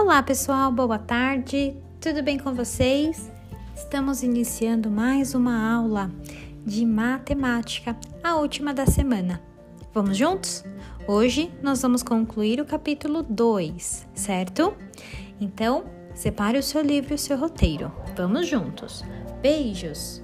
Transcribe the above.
Olá, pessoal, boa tarde, tudo bem com vocês? Estamos iniciando mais uma aula de matemática, a última da semana. Vamos juntos? Hoje nós vamos concluir o capítulo 2, certo? Então, separe o seu livro e o seu roteiro. Vamos juntos. Beijos!